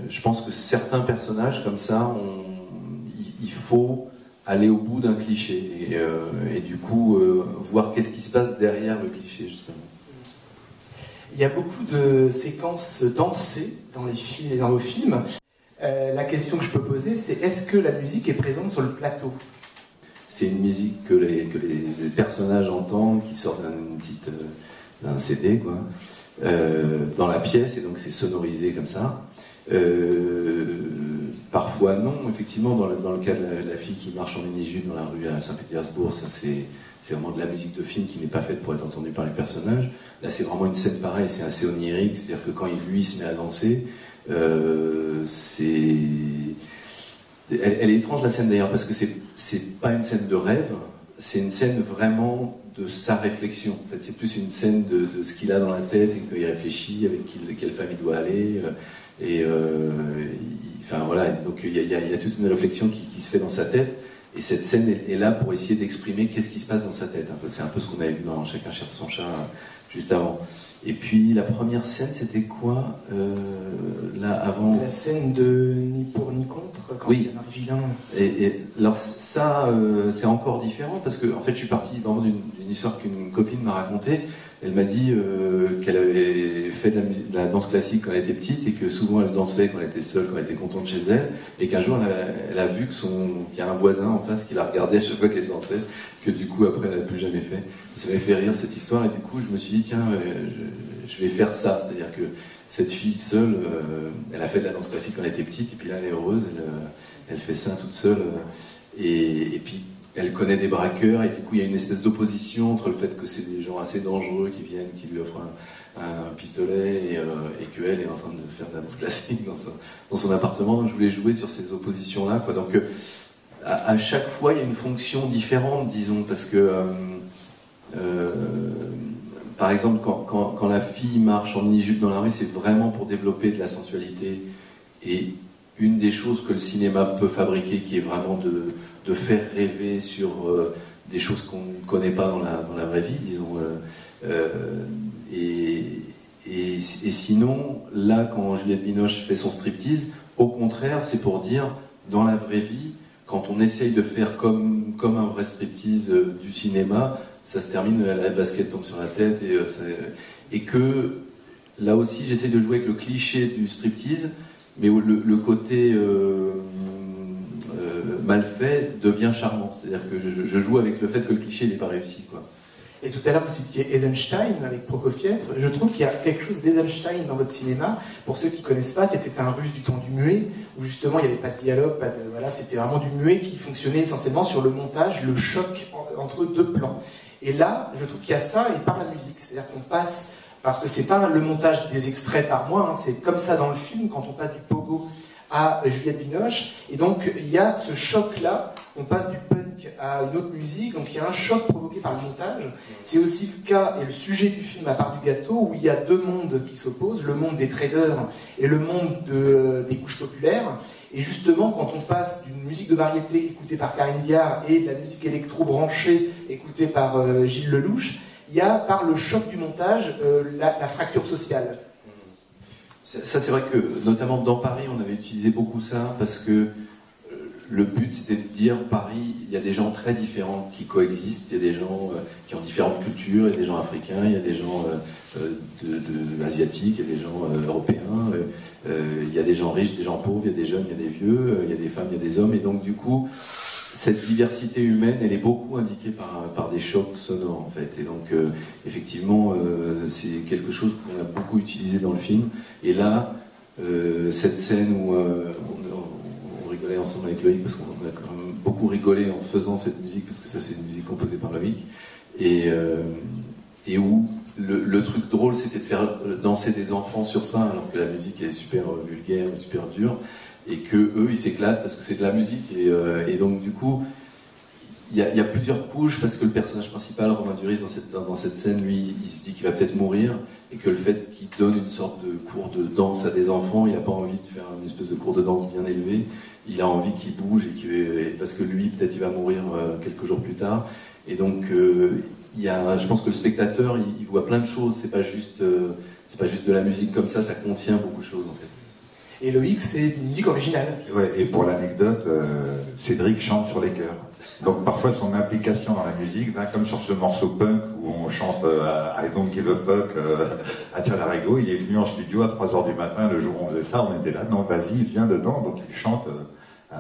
Speaker 2: je pense que certains personnages comme ça, il faut aller au bout d'un cliché et, euh, du coup euh, voir qu'est-ce qui se passe derrière le cliché justement.
Speaker 3: Il y a beaucoup de séquences dansées dans les films et dans vos films. la question que je peux poser, c'est est-ce que la musique est présente sur le plateau?
Speaker 2: C'est une musique que les, que les personnages entendent, qui sort d'un petite d'un CD quoi, dans la pièce et donc c'est sonorisé comme ça. Euh, parfois non, effectivement, dans le, dans le cas de la, fille qui marche en mini-jupe dans la rue à Saint-Pétersbourg, ça c'est vraiment de la musique de film qui n'est pas faite pour être entendue par les personnages. Là, c'est vraiment une scène pareille, c'est assez onirique, c'est-à-dire que quand il, lui se met à danser, euh, c'est. Elle, est étrange la scène d'ailleurs, parce que c'est pas une scène de rêve, c'est une scène vraiment de sa réflexion. En fait, c'est plus une scène de, ce qu'il a dans la tête et qu'il réfléchit, avec quelle famille il doit aller. Euh, et euh, enfin voilà, donc il y, a, toute une réflexion qui, se fait dans sa tête. Et cette scène est, là pour essayer d'exprimer qu'est-ce qui se passe dans sa tête. C'est un peu ce qu'on avait vu dans Chacun cherche son chat juste avant. Et puis la première scène, c'était quoi euh, là avant
Speaker 3: La scène de ni pour ni contre quand
Speaker 2: oui. il y a et, et, alors ça, euh, c'est encore différent parce que en fait, je suis parti vraiment d'une histoire qu'une copine m'a racontée. Elle m'a dit euh, qu'elle avait fait de la, danse classique quand elle était petite et que souvent elle dansait quand elle était seule, quand elle était contente chez elle, et qu'un jour elle a, vu qu'il y a un voisin en face qui la regardait à chaque fois qu'elle dansait, que du coup après elle n'a plus jamais fait. Ça m'avait fait rire cette histoire. Et du coup je me suis dit tiens, euh, je, vais faire ça, c'est-à-dire que cette fille seule, euh, elle a fait de la danse classique quand elle était petite. Et puis là elle est heureuse, elle, fait ça toute seule et puis elle connaît des braqueurs et du coup il y a une espèce d'opposition entre le fait que c'est des gens assez dangereux qui viennent, qui lui offrent un, pistolet et, euh, et qu'elle est en train de faire de la danse classique dans son, appartement. Donc je voulais jouer sur ces oppositions-là. Quoi. Donc euh, à, chaque fois il y a une fonction différente, disons, parce que euh par exemple quand, quand, quand, la fille marche en mini-jupe dans la rue, c'est vraiment pour développer de la sensualité et une des choses que le cinéma peut fabriquer qui est vraiment de de faire rêver sur euh, des choses qu'on ne connaît pas dans la, dans la vraie vie, disons. Euh, euh, et, et, sinon, là, quand Juliette Binoche fait son striptease, au contraire, c'est pour dire, dans la vraie vie, quand on essaye de faire comme, comme un vrai striptease du cinéma, ça se termine, la basket tombe sur la tête, et, et que là aussi, j'essaie de jouer avec le cliché du striptease, mais le, le côté mal fait devient charmant. C'est-à-dire que je, joue avec le fait que le cliché n'est pas réussi. Quoi.
Speaker 3: Et tout à l'heure, vous citiez Eisenstein avec Prokofiev. Je trouve qu'il y a quelque chose d'Eisenstein dans votre cinéma. Pour ceux qui ne connaissent pas, c'était un russe du temps du muet, où justement il n'y avait pas de dialogue, pas de, voilà, c'était vraiment du muet qui fonctionnait essentiellement sur le montage, le choc entre deux plans. Et là, je trouve qu'il y a ça et par la musique. C'est-à-dire qu'on passe, parce que c'est pas le montage des extraits par mois, hein, c'est comme ça dans le film, quand on passe du pogo à Juliette Binoche. Et donc, il y a ce choc-là. On passe du punk à une autre musique. Donc, il y a un choc provoqué par le montage. C'est aussi le cas et le sujet du film à part du gâteau, où il y a deux mondes qui s'opposent, le monde des traders et le monde des couches populaires. Et justement, quand on passe d'une musique de variété écoutée par Karine Viard et de la musique électro branchée écoutée par euh, Gilles Lelouch, il y a, par le choc du montage, euh, la fracture sociale.
Speaker 2: Ça, c'est vrai que, notamment dans Paris, on avait utilisé beaucoup ça parce que euh, le but, c'était de dire Paris, il y a des gens très différents qui coexistent. Il y a des gens euh, qui ont différentes cultures, il y a des gens africains, il y a des gens euh, asiatiques, il y a des gens européens, il y a des gens riches, des gens pauvres, il y a des jeunes, il y a des vieux, il y a des femmes, il y a des hommes. Et donc, du coup, cette diversité humaine, elle est beaucoup indiquée par, des chocs sonores, en fait. Et donc, euh, effectivement, euh, c'est quelque chose qu'on a beaucoup utilisé dans le film. Et là, euh, cette scène où on, rigolait ensemble avec Loïc, parce qu'on a quand même beaucoup rigolé en faisant cette musique, parce que ça, c'est une musique composée par Loïc, et, et où le, truc drôle, c'était de faire danser des enfants sur ça, alors que la musique est super vulgaire, super dure, et que eux, ils s'éclatent parce que c'est de la musique. Et, donc, du coup, il y, a, plusieurs couches parce que le personnage principal, Romain Duris, dans cette, scène, lui, il se dit qu'il va peut-être mourir et que le fait qu'il donne une sorte de cours de danse à des enfants, il n'a pas envie de faire une espèce de cours de danse bien élevé. Il a envie qu'ils bougent et qu parce que lui, peut-être, il va mourir euh, quelques jours plus tard. Et donc, euh, y a, je pense que le spectateur, il, voit plein de choses. C'est pas juste, euh, c'est pas juste de la musique comme ça. Ça contient beaucoup de choses en fait.
Speaker 3: Et Loïc, c'est une musique originale.
Speaker 4: Ouais, et pour l'anecdote, Cédric chante sur les chœurs. Donc parfois son implication dans la musique va comme sur ce morceau punk où on chante euh, I don't give a fuck euh, à Larigo. Il est venu en studio à 3h du matin le jour où on faisait ça, on était là, non vas-y, viens dedans. Donc il chante euh,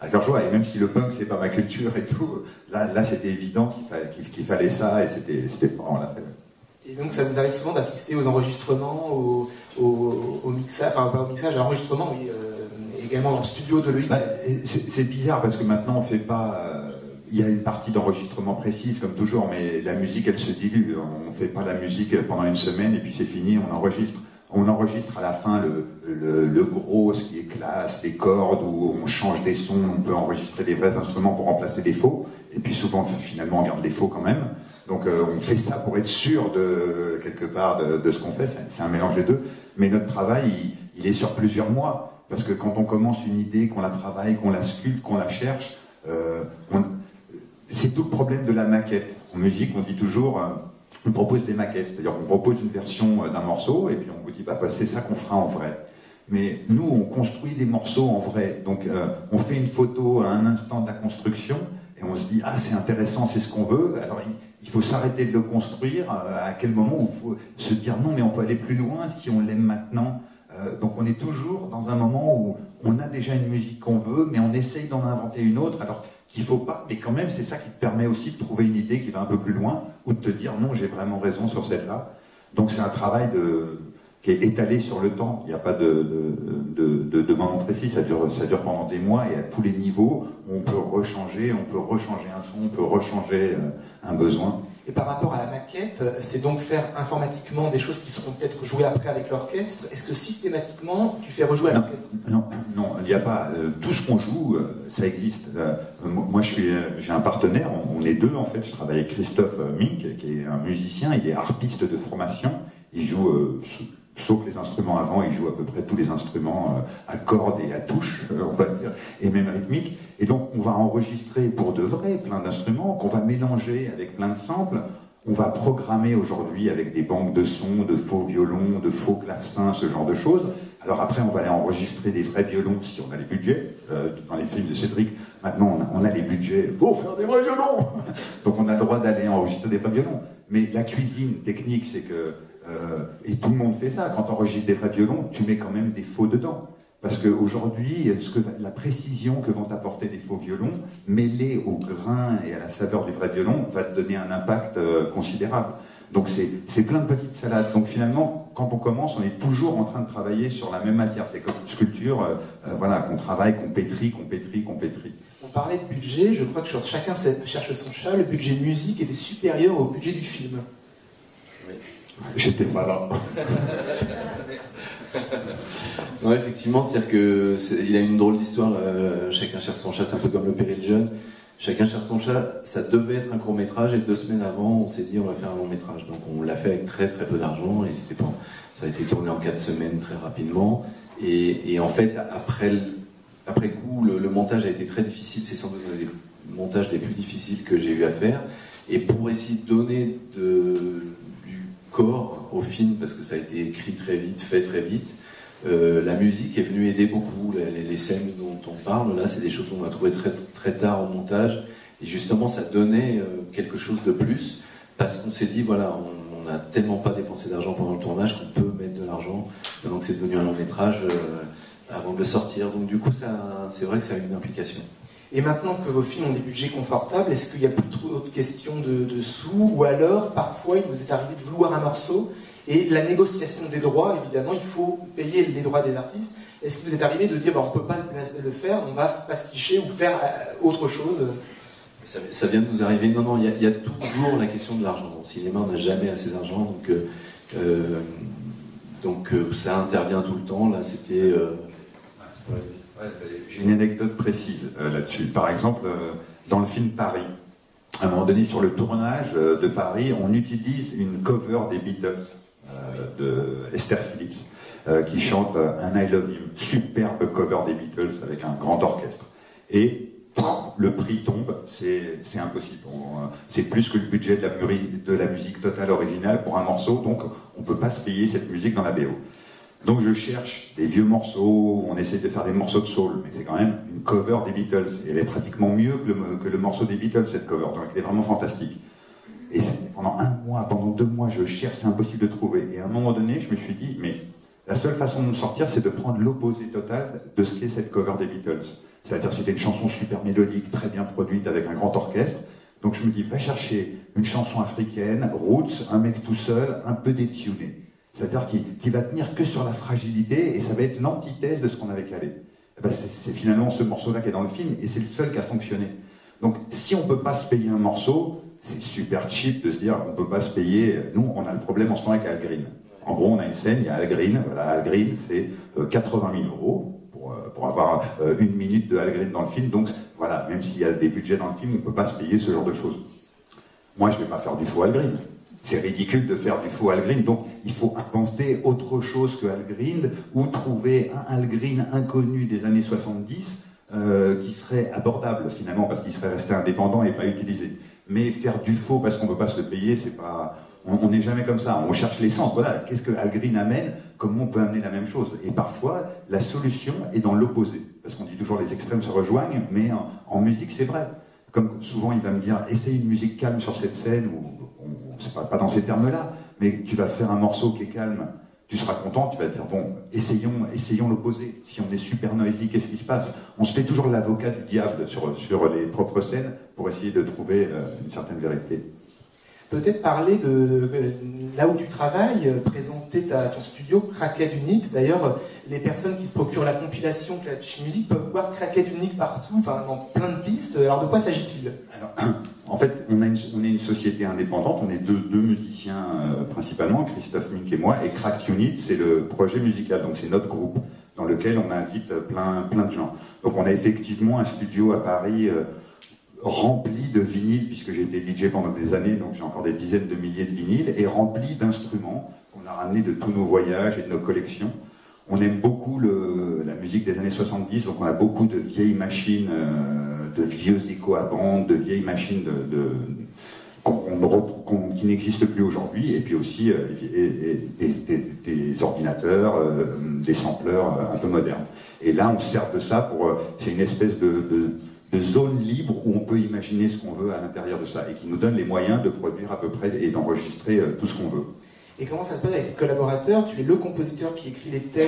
Speaker 4: à cœur joie. Et même si le punk c'est pas ma culture et tout, là, là c'était évident qu'il fallait, qu'il, fallait ça et c'était, c'était fort, on l'a fait.
Speaker 3: Et donc ça vous arrive souvent d'assister aux enregistrements, au, mixage, enfin pas au mixage, à l'enregistrement, mais euh, également dans le studio de Loïc
Speaker 4: bah, c'est, bizarre parce que maintenant on fait pas il y a une partie d'enregistrement précise, comme toujours, mais la musique, elle se dilue. On ne fait pas la musique pendant une semaine et puis c'est fini, on enregistre. On enregistre à la fin le, le, gros, ce qui est classe, les cordes, où on change des sons, on peut enregistrer des vrais instruments pour remplacer des faux. Et puis souvent, finalement, on garde les faux quand même. Donc euh, on fait ça pour être sûr de quelque part de, ce qu'on fait. C'est un mélange des deux. Mais notre travail, il, est sur plusieurs mois. Parce que quand on commence une idée, qu'on la travaille, qu'on la sculpte, qu'on la cherche, euh, c'est tout le problème de la maquette. En musique, on dit toujours, euh, on propose des maquettes, c'est-à-dire qu'on propose une version d'un morceau et puis on vous dit, bah, c'est ça qu'on fera en vrai. Mais nous, on construit des morceaux en vrai. Donc, on fait une photo à un instant de la construction et on se dit, ah, c'est intéressant, c'est ce qu'on veut. Alors, il, faut s'arrêter de le construire. à quel moment il faut se dire, non, mais on peut aller plus loin si on l'aime maintenant. donc, on est toujours dans un moment où on a déjà une musique qu'on veut, mais on essaye d'en inventer une autre. Alors, qu'il faut pas, mais quand même, c'est ça qui te permet aussi de trouver une idée qui va un peu plus loin, ou de te dire non, j'ai vraiment raison sur celle-là. Donc c'est un travail de, qui est étalé sur le temps. Il n'y a pas de, de, de, moment précis, ça dure, ça dure pendant des mois et à tous les niveaux, on peut rechanger, on peut rechanger un son, on peut rechanger euh, un besoin.
Speaker 3: Et par rapport à la maquette, c'est donc faire informatiquement des choses qui seront peut-être jouées après avec l'orchestre. Est-ce que systématiquement, tu fais rejouer à l'orchestre?
Speaker 4: Non, non, il n'y a pas. Euh, tout ce qu'on joue, euh, ça existe. Euh, moi, je suis, j'ai un partenaire. On, est deux en fait. Je travaille avec Christophe Mink, qui est un musicien. Il est harpiste de formation. Il joue sauf les instruments avant, il joue à peu près tous les instruments euh, à cordes et à touches, euh, on va dire, et même rythmiques. Et donc, on va enregistrer pour de vrai plein d'instruments qu'on va mélanger avec plein de samples. On va programmer aujourd'hui avec des banques de sons, de faux violons, de faux clavecins, ce genre de choses. Alors après, on va aller enregistrer des vrais violons si on a les budgets. Euh, dans les films de Cédric, maintenant, on a, les budgets pour faire des vrais violons. donc on a le droit d'aller enregistrer des vrais violons. Mais la cuisine technique, c'est que euh, et tout le monde fait ça. Quand on enregistres des vrais violons, tu mets quand même des faux dedans. Parce qu'aujourd'hui, la précision que vont apporter des faux violons, mêlée au grain et à la saveur du vrai violon, va te donner un impact euh, considérable. Donc c'est plein de petites salades. Donc finalement, quand on commence, on est toujours en train de travailler sur la même matière. C'est comme une sculpture, euh, voilà, qu'on travaille, qu'on pétrit, qu'on pétrit, qu'on pétrit.
Speaker 3: On parlait de budget, je crois que chacun cherche son chat, le budget de musique était supérieur au budget du film.
Speaker 4: J'étais pas là.
Speaker 2: non, effectivement, c'est-à-dire qu'il a une drôle d'histoire. chacun cherche son chat, c'est un peu comme le péril jeune. Chacun cherche son chat. Ça devait être un court métrage et deux semaines avant, on s'est dit on va faire un long métrage. Donc on l'a fait avec très très peu d'argent et c'était pas. Ça a été tourné en quatre semaines très rapidement. Et, en fait, après, coup, le, le, montage a été très difficile. C'est sans doute un des montages les plus difficiles que j'ai eu à faire. Et pour essayer de donner de, corps au film parce que ça a été écrit très vite, fait très vite. Euh, la musique est venue aider beaucoup. Les, scènes dont on parle, là, c'est des choses qu'on a trouvées très, très tard au montage. Et justement, ça donnait euh, quelque chose de plus parce qu'on s'est dit, voilà, on n'a tellement pas dépensé d'argent pendant le tournage qu'on peut mettre de l'argent. Donc c'est devenu un long métrage euh, avant de le sortir. Donc du coup, c'est vrai que ça a une implication.
Speaker 3: Et maintenant que vos films ont des budgets confortables, est-ce qu'il n'y a plus trop de questions de, sous Ou alors, parfois, il vous est arrivé de vouloir un morceau et la négociation des droits, évidemment, il faut payer les droits des artistes. Est-ce qu'il vous est arrivé de dire bah, on ne peut pas le faire, on va pasticher ou faire euh, autre chose?
Speaker 2: Ça, vient de nous arriver. Non, non, il y, a toujours la question de l'argent. Au cinéma, on n'a jamais assez d'argent, donc, euh, donc ça intervient tout le temps. Là, c'était.
Speaker 4: J'ai une anecdote précise là-dessus. Par exemple, dans le film Paris, à un moment donné, sur le tournage de Paris, on utilise une cover des Beatles de Esther Phillips. Euh, qui chante un I Love You, superbe cover des Beatles avec un grand orchestre. Et le prix tombe, c'est impossible. Euh, c'est plus que le budget de la, de la, musique totale originale pour un morceau, donc on ne peut pas se payer cette musique dans la BO. Donc je cherche des vieux morceaux, on essaie de faire des morceaux de soul, mais c'est quand même une cover des Beatles. Et elle est pratiquement mieux que le, morceau des Beatles, cette cover, donc elle est vraiment fantastique. Et pendant un mois, pendant deux mois, je cherche, c'est impossible de trouver. Et à un moment donné, je me suis dit, mais la seule façon de nous sortir, c'est de prendre l'opposé total de ce qu'est cette cover des Beatles. C'est-à-dire c'était une chanson super mélodique, très bien produite, avec un grand orchestre. Donc je me dis, va chercher une chanson africaine, roots, un mec tout seul, un peu détuné. C'est-à-dire qui, va tenir que sur la fragilité, et ça va être l'antithèse de ce qu'on avait calé. Eh ben c'est finalement ce morceau-là qui est dans le film, et c'est le seul qui a fonctionné. Donc si on ne peut pas se payer un morceau, c'est super cheap de se dire on ne peut pas se payer. Nous, on a le problème en ce moment avec Al Green. En gros, on a une scène, il y a Al Green. Voilà, Al Green, c'est 80 euh, 000 euros pour, euh, avoir euh, une minute de Al Green dans le film. Donc voilà, même s'il y a des budgets dans le film, on ne peut pas se payer ce genre de choses. Moi, je ne vais pas faire du faux Al Green. C'est ridicule de faire du faux Al Green, donc il faut inventer autre chose que Al Green ou trouver un Al Green inconnu des années 70 qui serait abordable finalement parce qu'il serait resté indépendant et pas utilisé. Mais faire du faux parce qu'on ne peut pas se le payer, c'est pas, on n'est jamais comme ça. On cherche l'essence. Voilà, qu'est-ce que Algreen amène? Comment on peut amener la même chose? Et parfois, la solution est dans l'opposé. Parce qu'on dit toujours les extrêmes se rejoignent, mais en, musique, c'est vrai. Comme souvent, il va me dire, essaye une musique calme sur cette scène, c'est pas, pas dans ces termes-là, mais tu vas faire un morceau qui est calme, tu seras content, tu vas dire, bon, essayons, essayons l'opposé. Si on est super noisy, qu'est-ce qui se passe? On se fait toujours l'avocat du diable sur, les propres scènes pour essayer de trouver euh, une certaine vérité
Speaker 3: peut-être parler de, là où tu travailles, euh, présenter ton studio Crackhead Unit. D'ailleurs, les personnes qui se procurent la compilation Clash Music peuvent voir Crackhead Unit partout, dans plein de pistes. Alors de quoi s'agit-il?
Speaker 4: En fait, on, est une société indépendante, on est deux, musiciens euh, principalement, Christophe Mink et moi, et Cracked Unit, c'est le projet musical, donc c'est notre groupe dans lequel on invite plein, plein de gens. Donc on a effectivement un studio à Paris. Euh, rempli de vinyles, puisque j'ai été DJ pendant des années, donc j'ai encore des dizaines de milliers de vinyles, et rempli d'instruments qu'on a ramenés de tous nos voyages et de nos collections. On aime beaucoup la musique des années 70, donc on a beaucoup de vieilles machines, euh, de vieux échos à bande, de vieilles machines de, qui n'existent plus aujourd'hui, et puis aussi euh, des, ordinateurs, euh, des sampleurs un peu modernes. Et là, on sert de ça pour... c'est une espèce de de zone libre où on peut imaginer ce qu'on veut à l'intérieur de ça et qui nous donne les moyens de produire à peu près et d'enregistrer euh, tout ce qu'on veut.
Speaker 3: Et comment ça se passe avec tes collaborateurs? Tu es le compositeur qui écrit les thèmes,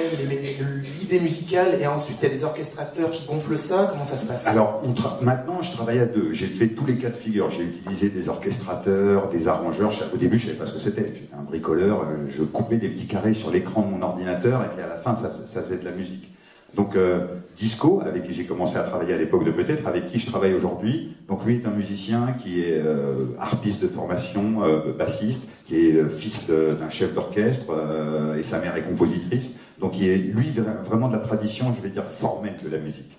Speaker 3: l'idée musicale, et ensuite il y a des orchestrateurs qui gonflent ça? Comment ça se passe?
Speaker 4: Alors maintenant, je travaille à deux. J'ai fait tous les cas de figure. J'ai utilisé des orchestrateurs, des arrangeurs. Au début, je savais pas ce que c'était. J'étais un bricoleur. Euh, je coupais des petits carrés sur l'écran de mon ordinateur, et puis à la fin, ça, ça faisait de la musique. Donc euh, Disco, avec qui j'ai commencé à travailler à l'époque de peut-être, avec qui je travaille aujourd'hui. Donc lui est un musicien qui est euh, harpiste de formation, euh, bassiste, qui est fils d'un chef d'orchestre et sa mère est compositrice. Donc il est lui vraiment de la tradition, je vais dire formelle de la musique.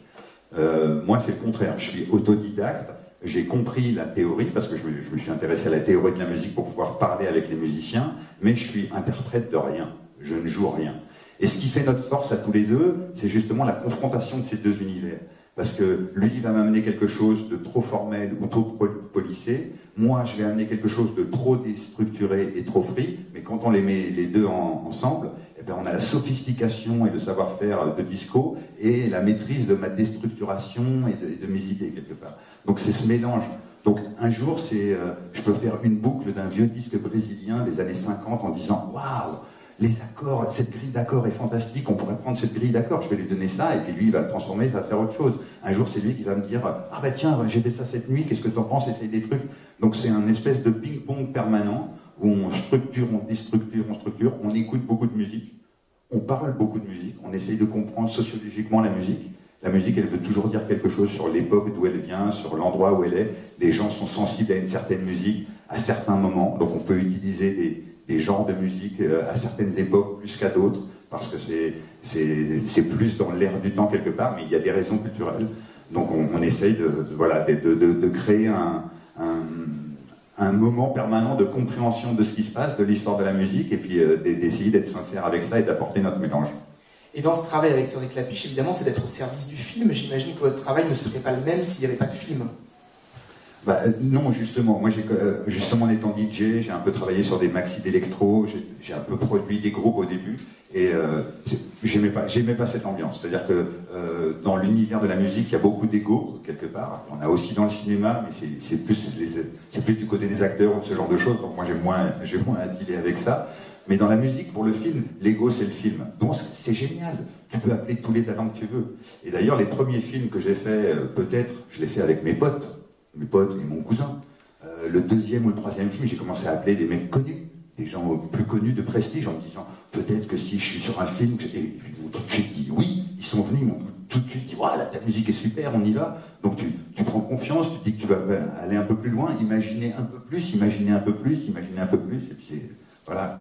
Speaker 4: moi c'est le contraire, je suis autodidacte. J'ai compris la théorie parce que je me suis intéressé à la théorie de la musique pour pouvoir parler avec les musiciens, mais je suis interprète de rien. Je ne joue rien. Et ce qui fait notre force à tous les deux, c'est justement la confrontation de ces deux univers. Parce que lui, va m'amener quelque chose de trop formel ou trop polissé. Moi, je vais amener quelque chose de trop déstructuré et trop free. Mais quand on les met les deux ensemble, eh bien, on a la sophistication et le savoir-faire de disco et la maîtrise de ma déstructuration et de, de mes idées quelque part. Donc c'est ce mélange. Donc un jour, c'est, euh, je peux faire une boucle d'un vieux disque brésilien des années 50 en disant waouh les accords, cette grille d'accords est fantastique, on pourrait prendre cette grille d'accords, je vais lui donner ça, et puis lui, il va le transformer, ça va faire autre chose. Un jour, c'est lui qui va me dire, ah bah tiens, j'ai fait ça cette nuit, qu'est-ce que tu en penses, essaye des trucs. Donc c'est un espèce de ping-pong permanent, où on structure, on déstructure, on structure, on écoute beaucoup de musique, on parle beaucoup de musique, on essaye de comprendre sociologiquement la musique, La musique, elle veut toujours dire quelque chose sur l'époque d'où elle vient, sur l'endroit où elle est. Les gens sont sensibles à une certaine musique à certains moments, donc on peut utiliser des, des genres de musique euh, à certaines époques plus qu'à d'autres, parce que c'est plus dans l'air du temps quelque part, mais il y a des raisons culturelles. Donc on, essaye de, voilà, de, de, de créer un, moment permanent de compréhension de ce qui se passe, de l'histoire de la musique, et puis euh, d'essayer d'être sincère avec ça et d'apporter notre mélange.
Speaker 3: Et dans ce travail avec Cédric Lapiche, évidemment, c'est d'être au service du film. J'imagine que votre travail ne serait pas le même s'il n'y avait pas de film.
Speaker 4: Bah, non, justement. Moi, j'ai, euh, justement, en étant DJ, j'ai un peu travaillé sur des maxi d'électro, j'ai, un peu produit des groupes au début, et euh, j'aimais pas, j'aimais pas cette ambiance. C'est-à-dire que euh, dans l'univers de la musique, il y a beaucoup d'ego quelque part. On a aussi dans le cinéma, mais c'est, plus, c'est plus du côté des acteurs ou ce genre de choses. Donc moi, j'ai moins, j'ai moins à dealer avec ça. Mais dans la musique, pour le film, l'ego, c'est le film. Bon, c'est génial. Tu peux appeler tous les talents que tu veux. Et d'ailleurs, les premiers films que j'ai fait, euh, peut-être, je l'ai fait avec mes potes mes potes et mon cousin. Euh, le deuxième ou le troisième film, j'ai commencé à appeler des mecs connus, des gens plus connus de prestige, en me disant peut-être que si je suis sur un film, et ils m'ont tout de suite dit oui, ils sont venus, ils m'ont tout de suite dit voilà, ta musique est super, on y va. Donc tu, tu, prends confiance, tu dis que tu vas aller un peu plus loin, imaginer un peu plus, imaginer un peu plus, imaginer un peu plus, et puis c'est. Voilà.